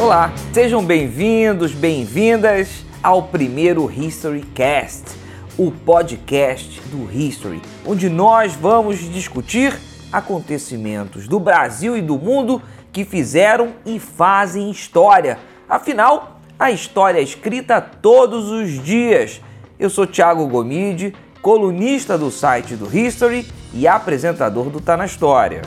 Olá, sejam bem-vindos, bem-vindas ao primeiro History Cast, o podcast do History, onde nós vamos discutir acontecimentos do Brasil e do mundo que fizeram e fazem história. Afinal, a história é escrita todos os dias. Eu sou Thiago Gomide, colunista do site do History e apresentador do Tá na História.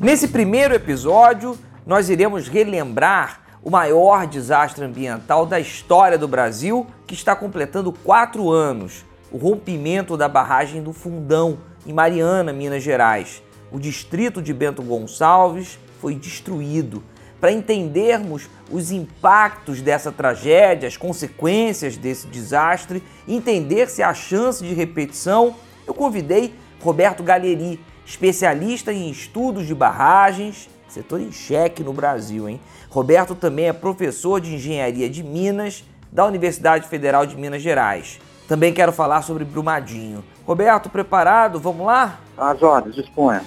Nesse primeiro episódio, nós iremos relembrar o maior desastre ambiental da história do Brasil, que está completando quatro anos: o rompimento da barragem do Fundão, em Mariana, Minas Gerais. O distrito de Bento Gonçalves foi destruído. Para entendermos os impactos dessa tragédia, as consequências desse desastre, entender se há chance de repetição, eu convidei Roberto Galeri, especialista em estudos de barragens, setor em cheque no Brasil, hein? Roberto também é professor de engenharia de Minas da Universidade Federal de Minas Gerais. Também quero falar sobre Brumadinho. Roberto, preparado? Vamos lá? As ordens, disponha.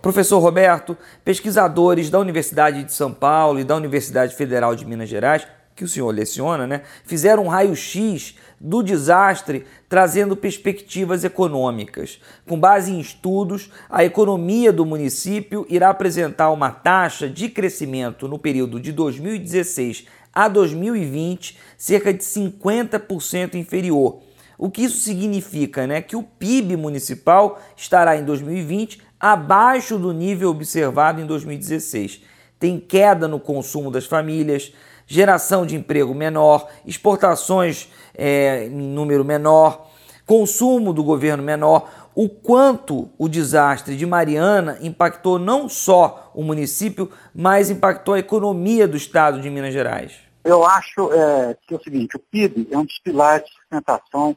Professor Roberto, pesquisadores da Universidade de São Paulo e da Universidade Federal de Minas Gerais que o senhor leciona, né, fizeram um raio-x do desastre, trazendo perspectivas econômicas. Com base em estudos, a economia do município irá apresentar uma taxa de crescimento no período de 2016 a 2020 cerca de 50% inferior. O que isso significa? Né? Que o PIB municipal estará em 2020 abaixo do nível observado em 2016. Tem queda no consumo das famílias, geração de emprego menor, exportações é, em número menor, consumo do governo menor, o quanto o desastre de Mariana impactou não só o município, mas impactou a economia do estado de Minas Gerais? Eu acho é, que é o seguinte, o PIB é um dos pilares de sustentação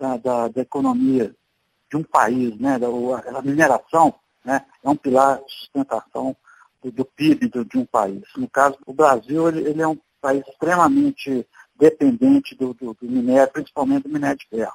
da, da, da economia de um país, né? a mineração né? é um pilar de sustentação do, do PIB do, de um país. No caso, o Brasil ele, ele é um país extremamente dependente do, do, do, minério, principalmente do minério de ferro.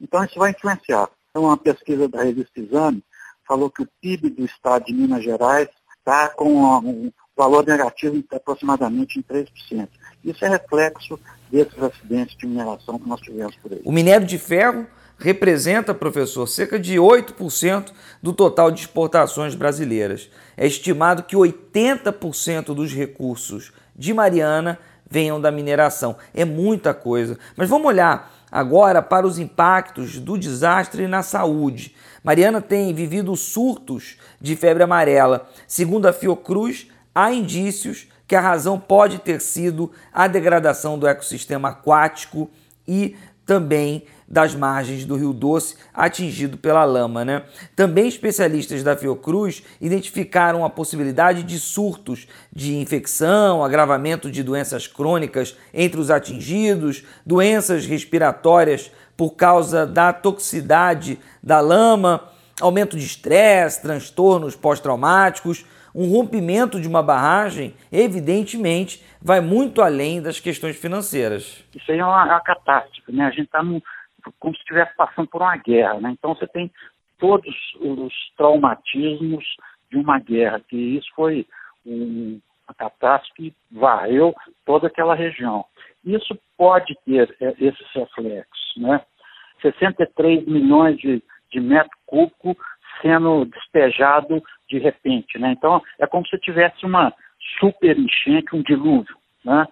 Então isso vai influenciar. Então, uma pesquisa da revista Exame falou que o PIB do estado de Minas Gerais está com um valor negativo de aproximadamente em 3%. Isso é reflexo desses acidentes de mineração que nós tivemos por aí. O minério de ferro representa, professor, cerca de 8% do total de exportações brasileiras. É estimado que 80% dos recursos de Mariana venham da mineração. É muita coisa. Mas vamos olhar agora para os impactos do desastre na saúde. Mariana tem vivido surtos de febre amarela. Segundo a Fiocruz, há indícios que a razão pode ter sido a degradação do ecossistema aquático e também das margens do Rio Doce atingido pela lama. Né? Também especialistas da Fiocruz identificaram a possibilidade de surtos de infecção, agravamento de doenças crônicas entre os atingidos, doenças respiratórias por causa da toxicidade da lama, aumento de estresse, transtornos pós-traumáticos. Um rompimento de uma barragem, evidentemente, vai muito além das questões financeiras. Isso aí é uma, uma catástrofe, né? A gente está como se estivesse passando por uma guerra. Né? Então você tem todos os traumatismos de uma guerra, que isso foi um, uma catástrofe que varreu toda aquela região. Isso pode ter é, esses reflexos. Né? 63 milhões de, de metro cúbico sendo despejado de repente. Né? Então, é como se tivesse uma super enchente, um dilúvio. Né?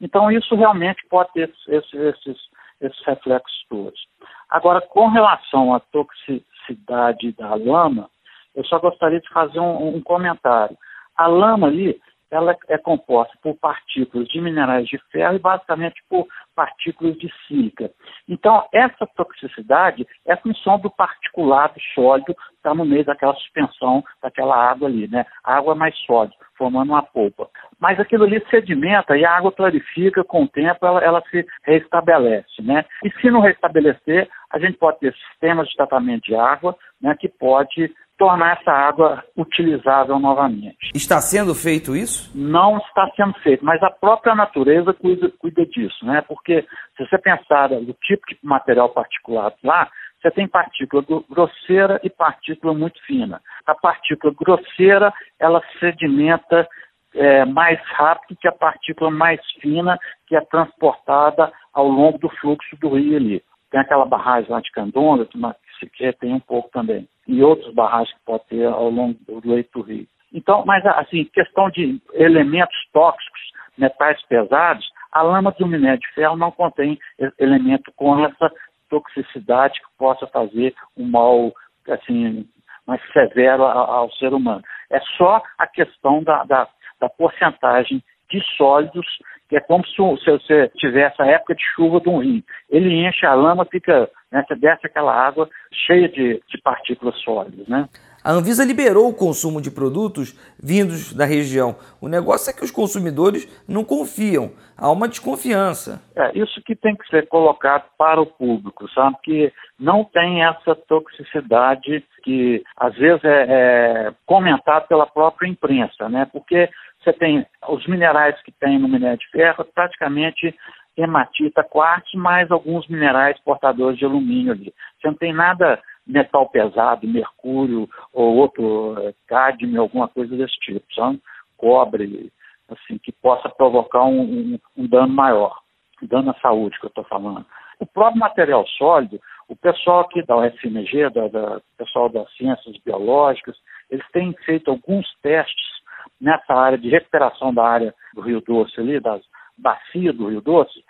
Então, isso realmente pode ter esses, esses esses reflexos todos. Agora, com relação à toxicidade da lama, eu só gostaria de fazer um, um comentário. A lama ali, ela é composta por partículas de minerais de ferro e basicamente por partículas de sílica. Então, essa toxicidade é função do particulado sólido que está no meio daquela suspensão, daquela água ali, né? Água mais sólida, formando uma polpa. Mas aquilo ali sedimenta e a água clarifica, com o tempo ela, ela se restabelece, né? E se não restabelecer, a gente pode ter sistemas de tratamento de água, né, que pode tornar essa água utilizável novamente. Está sendo feito isso? Não está sendo feito, mas a própria natureza cuida, cuida disso, né? Porque se você pensar no tipo de material particulado lá, você tem partícula grosseira e partícula muito fina. A partícula grosseira, ela sedimenta é, mais rápido que a partícula mais fina que é transportada ao longo do fluxo do rio ali. Tem aquela barragem lá de Candonga, que sequer tem um pouco também. E outras barragens que pode ter ao longo do leito do rio. Então, mas assim, questão de elementos tóxicos, metais pesados, a lama do minério de ferro não contém elemento com essa toxicidade que possa fazer um mal assim mais severo ao ser humano. É só a questão da, da, da porcentagem de sólidos, que é como se, se você tivesse a época de chuva de um rio. Ele enche a lama, fica, né, você desce aquela água cheia de, de partículas sólidas, né? A Anvisa liberou o consumo de produtos vindos da região. O negócio é que os consumidores não confiam, há uma desconfiança. É, isso que tem que ser colocado para o público, sabe? Que não tem essa toxicidade que às vezes é, é comentado pela própria imprensa, né? Porque você tem os minerais que tem no minério de ferro, praticamente hematita, quartzo, mais alguns minerais portadores de alumínio ali. Você não tem nada metal pesado, mercúrio ou outro é, cádmio, alguma coisa desse tipo, sabe? cobre, assim, que possa provocar um, um, um dano maior, dano à saúde que eu estou falando. O próprio material sólido, o pessoal aqui da UFMG, da, da pessoal das ciências biológicas, eles têm feito alguns testes nessa área de recuperação da área do Rio Doce ali, das bacias do Rio Doce,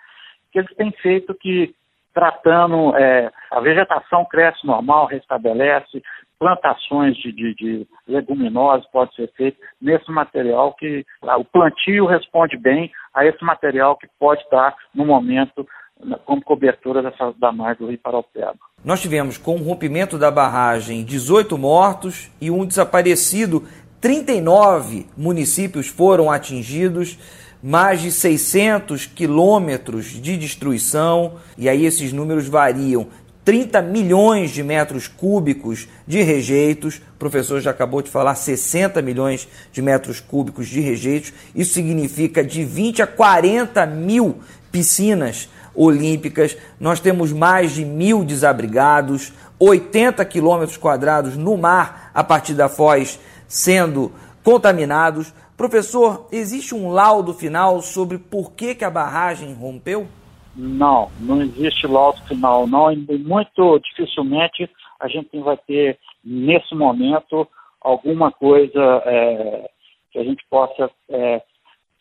que eles têm feito que tratando, é, a vegetação cresce normal, restabelece, plantações de, de, de leguminosas pode ser feito nesse material que o plantio responde bem a esse material que pode estar no momento como cobertura dessa, da margem do Rio Paraupeba. Nós tivemos com o rompimento da barragem 18 mortos e um desaparecido. 39 municípios foram atingidos mais de 600 quilômetros de destruição, e aí esses números variam. 30 milhões de metros cúbicos de rejeitos, o professor já acabou de falar 60 milhões de metros cúbicos de rejeitos, isso significa de 20 a 40 mil piscinas olímpicas, nós temos mais de mil desabrigados, 80 quilômetros quadrados no mar a partir da Foz sendo contaminados. Professor, existe um laudo final sobre por que, que a barragem rompeu? Não, não existe laudo final, não. E muito dificilmente a gente vai ter, nesse momento, alguma coisa é, que a gente possa é,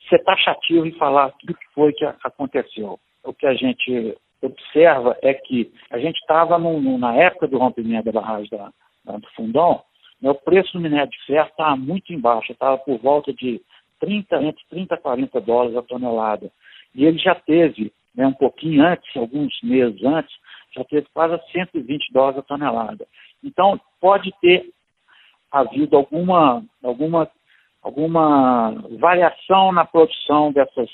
ser taxativo e falar o que foi que aconteceu. O que a gente observa é que a gente estava na época do rompimento da barragem da, da, do Fundão, o preço do minério de ferro estava muito embaixo, estava por volta de 30, entre 30 e 40 dólares a tonelada. E ele já teve, né, um pouquinho antes, alguns meses antes, já teve quase 120 dólares a tonelada. Então, pode ter havido alguma, alguma, alguma variação na produção dessas,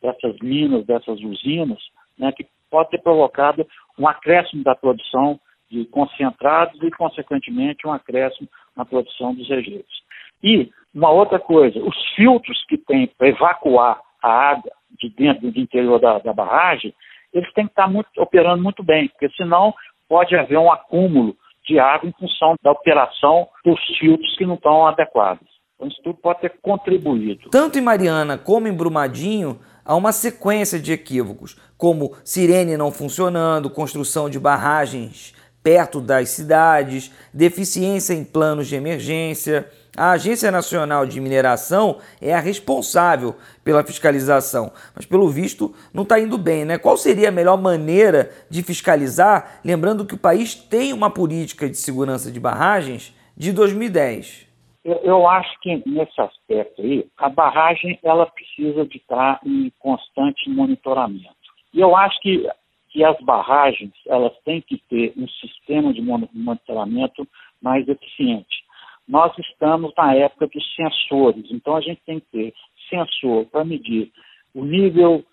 dessas minas, dessas usinas, né, que pode ter provocado um acréscimo da produção de concentrados e, consequentemente, um acréscimo na produção dos rejeitos. E uma outra coisa, os filtros que tem para evacuar a água de dentro do interior da, da barragem, eles têm que estar muito, operando muito bem, porque senão pode haver um acúmulo de água em função da operação dos filtros que não estão adequados. Então isso tudo pode ter contribuído. Tanto em Mariana como em Brumadinho, há uma sequência de equívocos, como sirene não funcionando, construção de barragens perto das cidades, deficiência em planos de emergência. A Agência Nacional de Mineração é a responsável pela fiscalização, mas pelo visto não está indo bem, né? Qual seria a melhor maneira de fiscalizar? Lembrando que o país tem uma política de segurança de barragens de 2010. Eu, eu acho que nesse aspecto aí, a barragem ela precisa de estar em constante monitoramento. E eu acho que que as barragens elas têm que ter um sistema de monitoramento mais eficiente. Nós estamos na época dos sensores, então a gente tem que ter sensor para medir o nível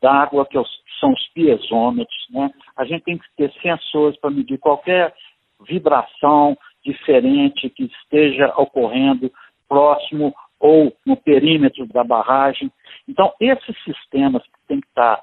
d'água, que são os piezômetros, né? A gente tem que ter sensores para medir qualquer vibração diferente que esteja ocorrendo próximo ou no perímetro da barragem. Então, esses sistemas têm que estar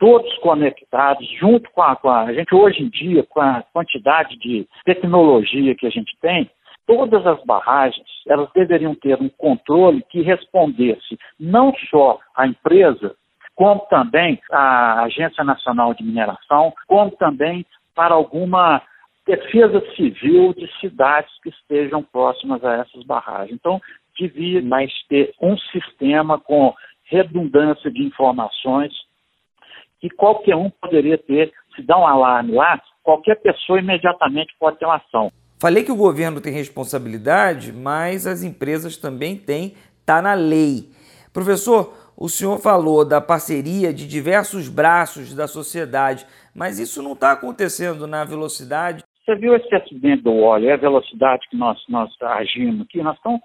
todos conectados, junto com a, com a, a gente hoje em dia, com a quantidade de tecnologia que a gente tem, todas as barragens elas deveriam ter um controle que respondesse não só à empresa, como também à Agência Nacional de Mineração, como também para alguma defesa civil de cidades que estejam próximas a essas barragens. Então, devia mais ter um sistema com redundância de informações que qualquer um poderia ter. Se dá um alarme lá, qualquer pessoa imediatamente pode ter uma ação. Falei que o governo tem responsabilidade, mas as empresas também têm, está na lei. Professor, o senhor falou da parceria de diversos braços da sociedade, mas isso não está acontecendo na velocidade. Você viu esse acidente do óleo, é a velocidade que nós, nós agimos aqui, nós estamos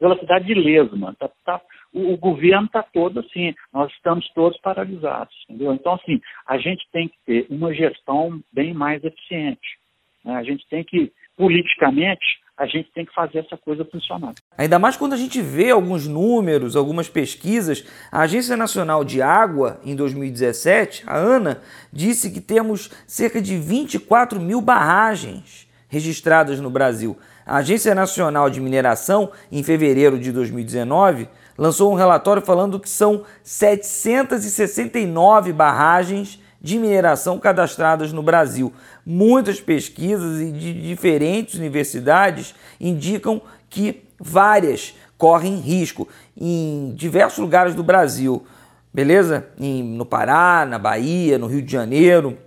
velocidade de lesma. Tá, tá, o, o, governo está todo assim, nós estamos todos paralisados. Entendeu? Então, assim, a gente tem que ter uma gestão bem mais eficiente. Né? A gente tem que, politicamente, a gente tem que fazer essa coisa funcionar. Ainda mais quando a gente vê alguns números, algumas pesquisas. A Agência Nacional de Água, em 2017, a ANA, disse que temos cerca de 24 mil barragens registradas no Brasil. A Agência Nacional de Mineração, em fevereiro de 2019, lançou um relatório falando que são 769 barragens de mineração cadastradas no Brasil. Muitas pesquisas de diferentes universidades indicam que várias correm risco em diversos lugares do Brasil. Beleza? No Pará, na Bahia, no Rio de Janeiro,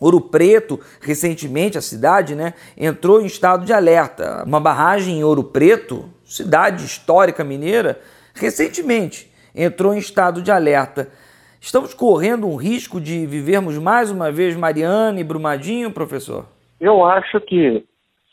Ouro Preto, recentemente a cidade, né, entrou em estado de alerta. Uma barragem em Ouro Preto, cidade histórica mineira, recentemente entrou em estado de alerta. Estamos correndo um risco de vivermos mais uma vez Mariana e Brumadinho, professor? Eu acho que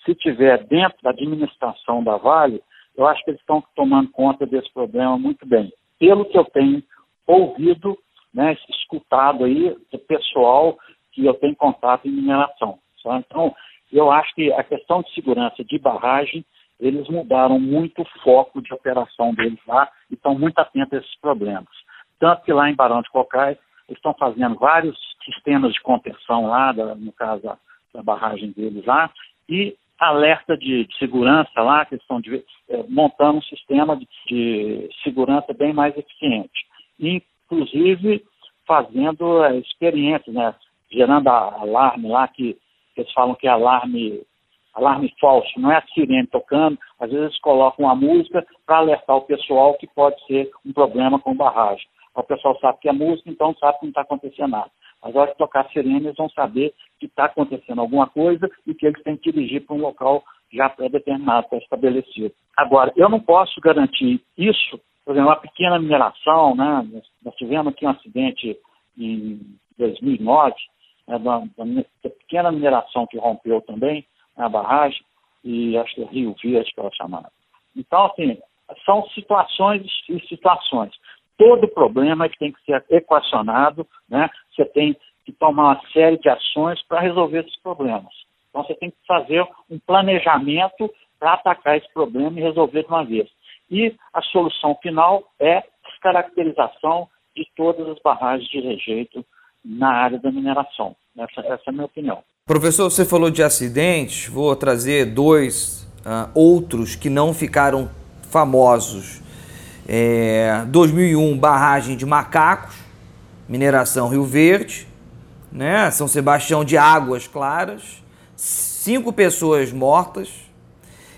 se tiver dentro da administração da Vale, eu acho que eles estão tomando conta desse problema muito bem. Pelo que eu tenho ouvido, né, escutado aí, do pessoal que eu tenho contato em mineração. Tá? Então, eu acho que a questão de segurança de barragem, eles mudaram muito o foco de operação deles lá e estão muito atentos a esses problemas. Tanto que lá em Barão de Cocais, eles estão fazendo vários sistemas de contenção lá, da, no caso da, da, barragem deles lá, e alerta de, de segurança lá, que estão de, é, montando um sistema de, de, segurança bem mais eficiente. Inclusive fazendo é, experiências, né? Gerando alarme lá, que, que eles falam que é alarme, alarme falso, não é a sirene tocando, às vezes eles colocam uma música para alertar o pessoal que pode ser um problema com barragem. O pessoal sabe que é música, então sabe que não está acontecendo nada. Mas na hora de tocar a sirene, eles vão saber que está acontecendo alguma coisa e que eles têm que dirigir para um local já pré-determinado, pré-estabelecido. Agora, eu não posso garantir isso, por exemplo, uma pequena mineração, né? Nós tivemos aqui um acidente em 2009, né, da, da, pequena mineração que rompeu também a barragem, e acho que é Rio Verde que ela é chamada. Então, assim, são situações e situações. Todo problema tem que ser equacionado, né? Você tem que tomar uma série de ações para resolver esses problemas. Então, você tem que fazer um planejamento para atacar esse problema e resolver de uma vez. E a solução final é descaracterização de todas as barragens de rejeito na área da mineração. Essa, essa é a minha opinião. Professor, você falou de acidentes, vou trazer dois uh, outros que não ficaram famosos. É, 2001, barragem de Macacos, mineração Rio Verde, né? São Sebastião de Águas Claras, cinco pessoas mortas.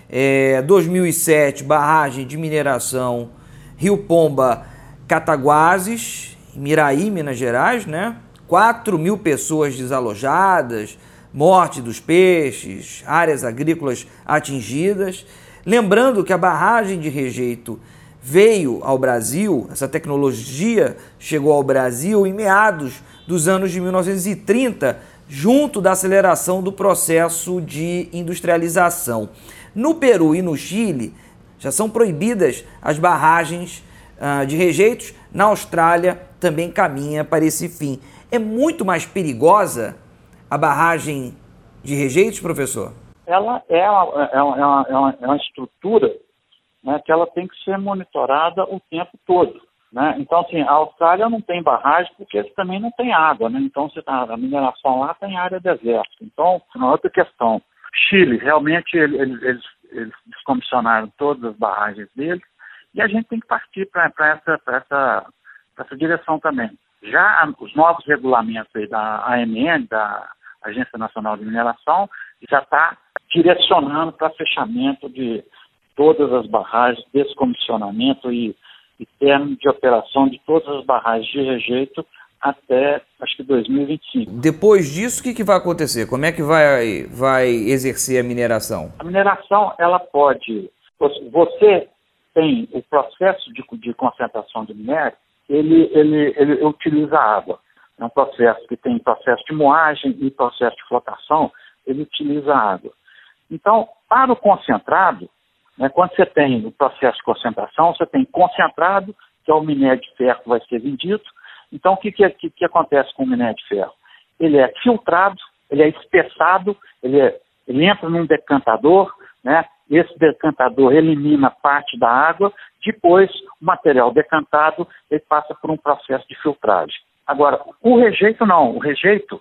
É, 2007, barragem de mineração Rio Pomba Cataguases, Miraí, Minas Gerais, né? 4 mil pessoas desalojadas, morte dos peixes, áreas agrícolas atingidas. Lembrando que a barragem de rejeito veio ao Brasil, essa tecnologia chegou ao Brasil em meados dos anos de 1930, junto da aceleração do processo de industrialização. No Peru e no Chile já são proibidas as barragens uh, de rejeitos, na Austrália também caminha para esse fim. É muito mais perigosa a barragem de rejeitos, professor? Ela é uma, é uma, é uma, é uma é estrutura né, que ela tem que ser monitorada o tempo todo. Né? Então, assim, a Austrália não tem barragem porque também não tem água, né? Então, você tá, a mineração lá tem área deserta. Então, uma outra questão. Chile, realmente, eles, eles, eles descomissionaram todas as barragens deles e a gente tem que partir para essa, essa, essa direção também. Já os novos regulamentos da AMN, da Agência Nacional de Mineração, já está direcionando para fechamento de todas as barragens, descomissionamento e, e término de operação de todas as barragens de rejeito até acho que 2025. Depois disso, o que, que vai acontecer? Como é que vai, vai exercer a mineração? A mineração, ela pode. Você tem o processo de, de concentração de minério, ele, ele, ele utiliza água. É um processo que tem processo de moagem e processo de flotação, ele utiliza água. Então, para o concentrado, né, quando você tem o processo de concentração, você tem concentrado, que é o minério de ferro que vai ser vendido. Então, o que, que, que, acontece com o minério de ferro? Ele é filtrado, ele é espessado, ele, é, ele entra num decantador, né? Esse decantador elimina parte da água, depois o material decantado ele passa por um processo de filtragem. Agora, o rejeito não, o rejeito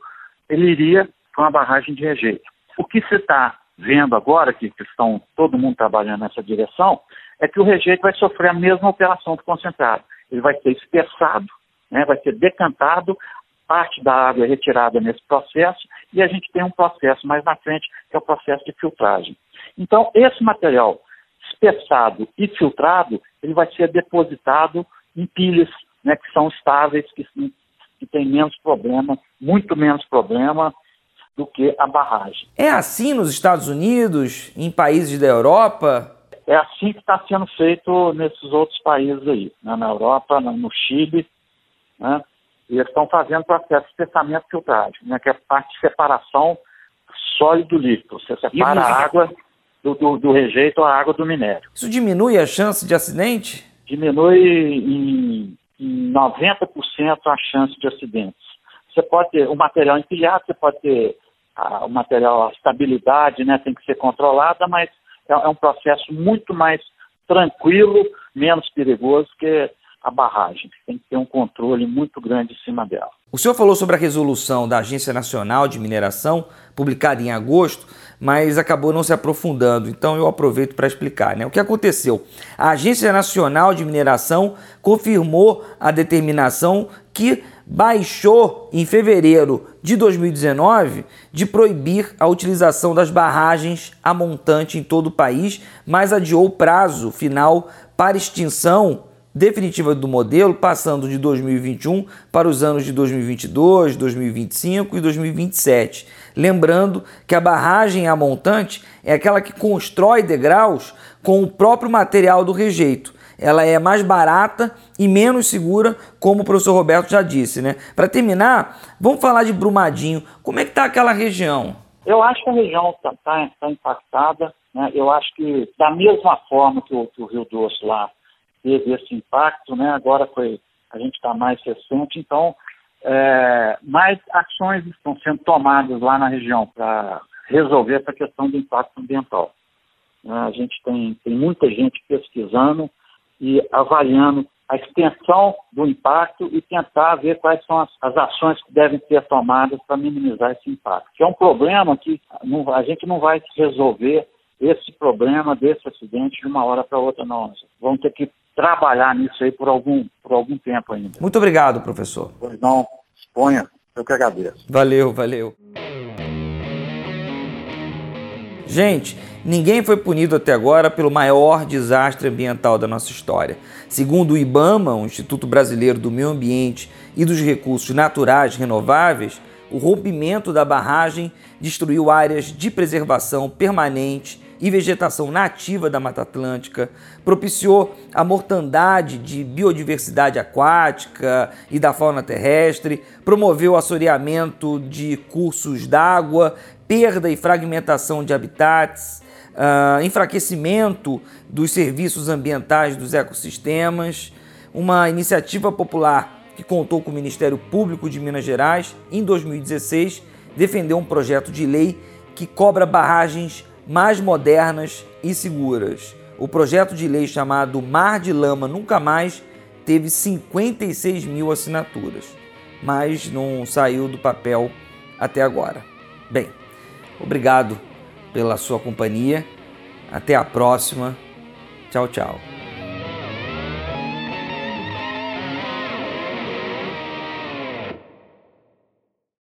ele iria para uma barragem de rejeito. O que se está vendo agora, que, que estão todo mundo trabalhando nessa direção, é que o rejeito vai sofrer a mesma operação do concentrado. Ele vai ser espessado, né, vai ser decantado, parte da água é retirada nesse processo e a gente tem um processo mais na frente, que é o processo de filtragem. Então, esse material espessado e filtrado, ele vai ser depositado em pilhas né, que são estáveis, que, que têm menos problema, muito menos problema, do que a barragem. É assim nos Estados Unidos, em países da Europa? É assim que está sendo feito nesses outros países aí, né? na Europa, no Chile, né? e eles estão fazendo processo de espessamento filtragem, né? que é parte de separação sólido-líquido. Você separa a água do, do, do rejeito à água do minério. Isso diminui a chance de acidente? Diminui em, em 90% a chance de acidentes. Você pode ter o material empilhado, você pode ter a, o material, a estabilidade né, tem que ser controlada, mas é, é um processo muito mais tranquilo, menos perigoso que a barragem. Tem que ter um controle muito grande em cima dela. O senhor falou sobre a resolução da Agência Nacional de Mineração, publicada em agosto, mas acabou não se aprofundando, então eu aproveito para explicar. Né? O que aconteceu? A Agência Nacional de Mineração confirmou a determinação que baixou em fevereiro de 2019 de proibir a utilização das barragens a montante em todo o país, mas adiou o prazo final para extinção definitiva do modelo, passando de 2021 para os anos de 2022, 2025 e 2027. Lembrando que a barragem a montante é aquela que constrói degraus com o próprio material do rejeito. Ela é mais barata e menos segura, como o professor Roberto já disse, né? Para terminar, vamos falar de Brumadinho. Como é que está aquela região? Eu acho que a região está tá, tá impactada. Né? Eu acho que da mesma forma que o, que o Rio Doce lá teve esse impacto, né? Agora foi a gente está mais recente, então é, mais ações estão sendo tomadas lá na região para resolver essa questão do impacto ambiental. É, a gente tem, tem muita gente pesquisando e avaliando a extensão do impacto e tentar ver quais são as, as ações que devem ser tomadas para minimizar esse impacto. Que é um problema que não, a gente não vai resolver esse problema desse acidente de uma hora para outra, não. Vamos ter que trabalhar nisso aí por algum, por algum tempo ainda. Muito obrigado, professor. Pois não, exponha. Eu que agradeço. Valeu, valeu. Gente, ninguém foi punido até agora pelo maior desastre ambiental da nossa história. Segundo o IBAMA, o Instituto Brasileiro do Meio Ambiente e dos Recursos Naturais Renováveis, o rompimento da barragem destruiu áreas de preservação permanente e vegetação nativa da Mata Atlântica, propiciou a mortandade de biodiversidade aquática e da fauna terrestre, promoveu o assoreamento de cursos d'água, perda e fragmentação de habitats, uh, enfraquecimento dos serviços ambientais dos ecossistemas, uma iniciativa popular que contou com o Ministério Público de Minas Gerais, em 2016, defendeu um projeto de lei que cobra barragens mais modernas e seguras. O projeto de lei chamado Mar de Lama Nunca Mais teve 56 mil assinaturas, mas não saiu do papel até agora. Bem, obrigado pela sua companhia. Até a próxima. Tchau, tchau.